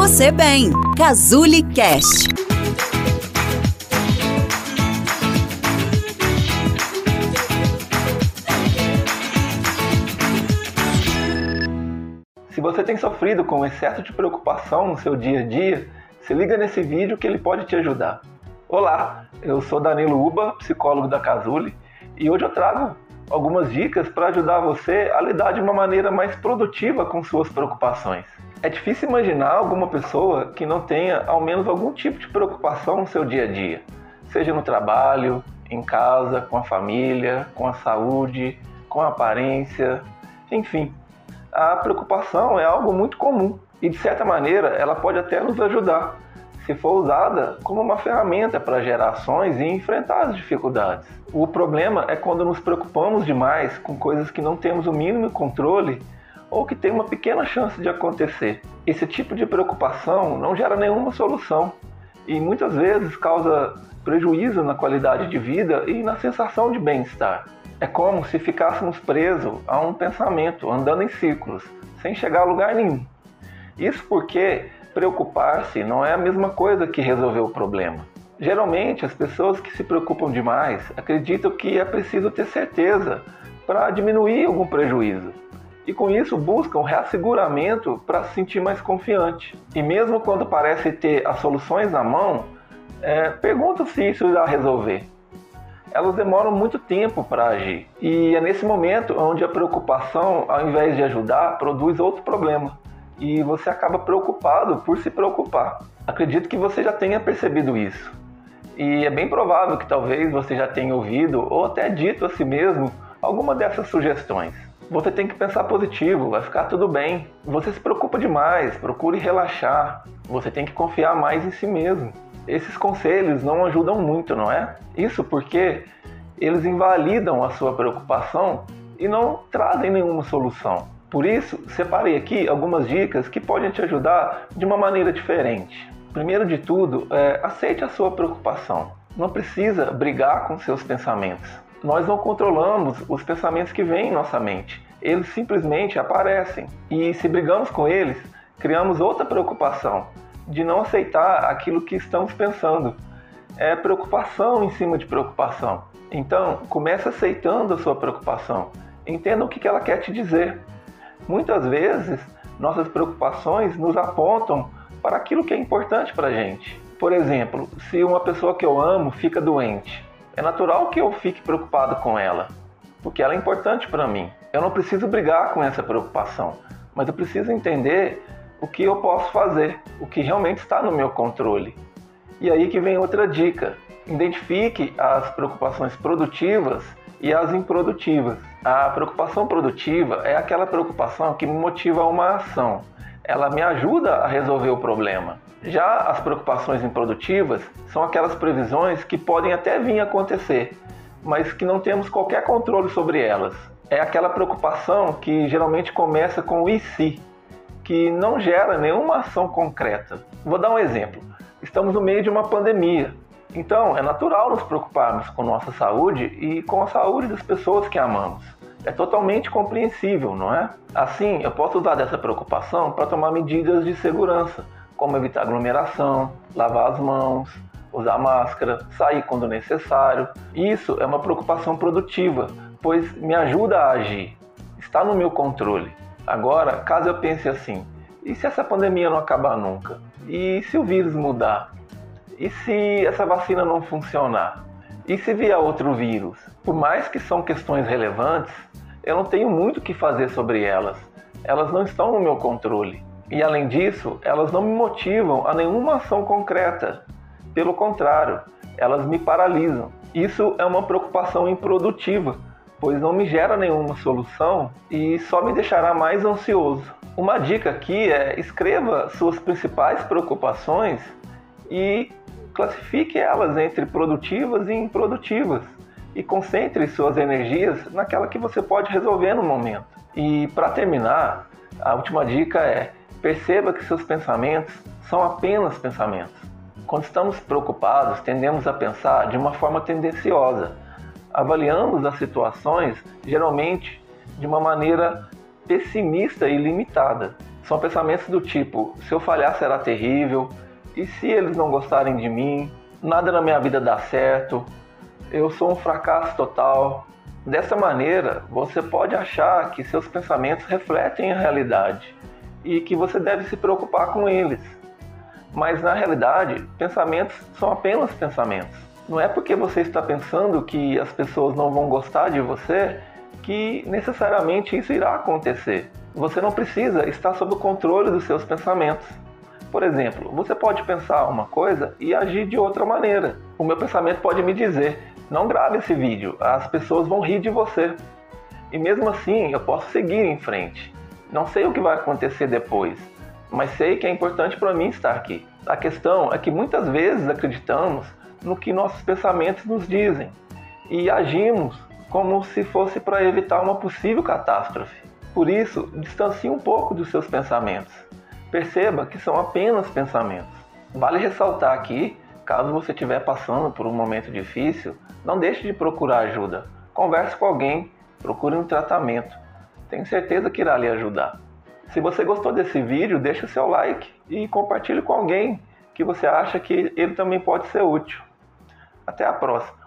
você bem. Cazuli Cast. Se você tem sofrido com excesso de preocupação no seu dia a dia, se liga nesse vídeo que ele pode te ajudar. Olá, eu sou Danilo Uba, psicólogo da Cazuli, e hoje eu trago algumas dicas para ajudar você a lidar de uma maneira mais produtiva com suas preocupações. É difícil imaginar alguma pessoa que não tenha ao menos algum tipo de preocupação no seu dia a dia, seja no trabalho, em casa, com a família, com a saúde, com a aparência, enfim. A preocupação é algo muito comum e, de certa maneira, ela pode até nos ajudar se for usada como uma ferramenta para gerar ações e enfrentar as dificuldades. O problema é quando nos preocupamos demais com coisas que não temos o mínimo controle ou que tem uma pequena chance de acontecer. Esse tipo de preocupação não gera nenhuma solução e muitas vezes causa prejuízo na qualidade de vida e na sensação de bem-estar. É como se ficássemos presos a um pensamento, andando em círculos, sem chegar a lugar nenhum. Isso porque preocupar-se não é a mesma coisa que resolver o problema. Geralmente, as pessoas que se preocupam demais acreditam que é preciso ter certeza para diminuir algum prejuízo. E com isso buscam reasseguramento para se sentir mais confiante. E mesmo quando parece ter as soluções na mão, é, perguntam se isso irá resolver. Elas demoram muito tempo para agir. E é nesse momento onde a preocupação, ao invés de ajudar, produz outro problema e você acaba preocupado por se preocupar. Acredito que você já tenha percebido isso. E é bem provável que talvez você já tenha ouvido ou até dito a si mesmo alguma dessas sugestões. Você tem que pensar positivo, vai ficar tudo bem. Você se preocupa demais, procure relaxar. Você tem que confiar mais em si mesmo. Esses conselhos não ajudam muito, não é? Isso porque eles invalidam a sua preocupação e não trazem nenhuma solução. Por isso, separei aqui algumas dicas que podem te ajudar de uma maneira diferente. Primeiro de tudo, é, aceite a sua preocupação. Não precisa brigar com seus pensamentos. Nós não controlamos os pensamentos que vêm em nossa mente. Eles simplesmente aparecem. E se brigamos com eles, criamos outra preocupação de não aceitar aquilo que estamos pensando. É preocupação em cima de preocupação. Então, comece aceitando a sua preocupação. Entenda o que ela quer te dizer. Muitas vezes, nossas preocupações nos apontam para aquilo que é importante para a gente. Por exemplo, se uma pessoa que eu amo fica doente, é natural que eu fique preocupado com ela, porque ela é importante para mim. Eu não preciso brigar com essa preocupação, mas eu preciso entender o que eu posso fazer, o que realmente está no meu controle. E aí que vem outra dica: identifique as preocupações produtivas e as improdutivas. A preocupação produtiva é aquela preocupação que me motiva a uma ação. Ela me ajuda a resolver o problema. Já as preocupações improdutivas são aquelas previsões que podem até vir acontecer, mas que não temos qualquer controle sobre elas. É aquela preocupação que geralmente começa com o e se, que não gera nenhuma ação concreta. Vou dar um exemplo. Estamos no meio de uma pandemia então, é natural nos preocuparmos com nossa saúde e com a saúde das pessoas que amamos. É totalmente compreensível, não é? Assim, eu posso usar dessa preocupação para tomar medidas de segurança, como evitar aglomeração, lavar as mãos, usar máscara, sair quando necessário. Isso é uma preocupação produtiva, pois me ajuda a agir, está no meu controle. Agora, caso eu pense assim, e se essa pandemia não acabar nunca? E se o vírus mudar? E se essa vacina não funcionar? E se vier outro vírus? Por mais que são questões relevantes, eu não tenho muito o que fazer sobre elas. Elas não estão no meu controle. E além disso, elas não me motivam a nenhuma ação concreta. Pelo contrário, elas me paralisam. Isso é uma preocupação improdutiva, pois não me gera nenhuma solução e só me deixará mais ansioso. Uma dica aqui é escreva suas principais preocupações e classifique elas entre produtivas e improdutivas e concentre suas energias naquela que você pode resolver no momento. E para terminar, a última dica é: perceba que seus pensamentos são apenas pensamentos. Quando estamos preocupados, tendemos a pensar de uma forma tendenciosa. Avaliamos as situações geralmente de uma maneira pessimista e limitada. São pensamentos do tipo: se eu falhar será terrível, e se eles não gostarem de mim, nada na minha vida dá certo, eu sou um fracasso total. Dessa maneira, você pode achar que seus pensamentos refletem a realidade e que você deve se preocupar com eles. Mas na realidade, pensamentos são apenas pensamentos. Não é porque você está pensando que as pessoas não vão gostar de você que necessariamente isso irá acontecer. Você não precisa estar sob o controle dos seus pensamentos. Por exemplo, você pode pensar uma coisa e agir de outra maneira. O meu pensamento pode me dizer: não grave esse vídeo, as pessoas vão rir de você. E mesmo assim, eu posso seguir em frente. Não sei o que vai acontecer depois, mas sei que é importante para mim estar aqui. A questão é que muitas vezes acreditamos no que nossos pensamentos nos dizem e agimos como se fosse para evitar uma possível catástrofe. Por isso, distancie um pouco dos seus pensamentos. Perceba que são apenas pensamentos. Vale ressaltar aqui, caso você estiver passando por um momento difícil, não deixe de procurar ajuda. Converse com alguém, procure um tratamento. Tenho certeza que irá lhe ajudar. Se você gostou desse vídeo, deixe o seu like e compartilhe com alguém que você acha que ele também pode ser útil. Até a próxima!